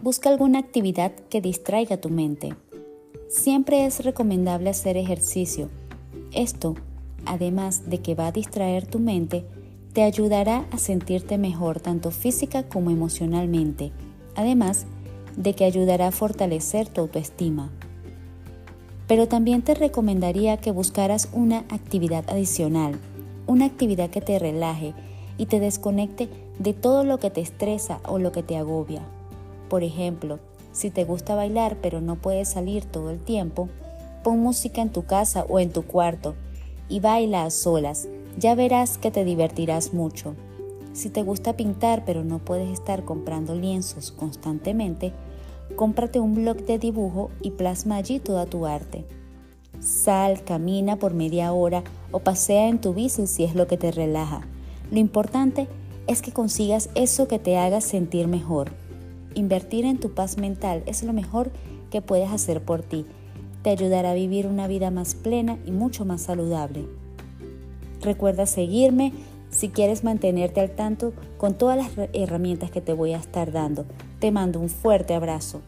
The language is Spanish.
Busca alguna actividad que distraiga tu mente. Siempre es recomendable hacer ejercicio. Esto, además de que va a distraer tu mente, te ayudará a sentirte mejor tanto física como emocionalmente, además de que ayudará a fortalecer tu autoestima. Pero también te recomendaría que buscaras una actividad adicional, una actividad que te relaje y te desconecte de todo lo que te estresa o lo que te agobia. Por ejemplo, si te gusta bailar pero no puedes salir todo el tiempo, pon música en tu casa o en tu cuarto y baila a solas. Ya verás que te divertirás mucho. Si te gusta pintar pero no puedes estar comprando lienzos constantemente, cómprate un blog de dibujo y plasma allí toda tu arte. Sal, camina por media hora o pasea en tu bici si es lo que te relaja. Lo importante es que consigas eso que te haga sentir mejor. Invertir en tu paz mental es lo mejor que puedes hacer por ti. Te ayudará a vivir una vida más plena y mucho más saludable. Recuerda seguirme si quieres mantenerte al tanto con todas las herramientas que te voy a estar dando. Te mando un fuerte abrazo.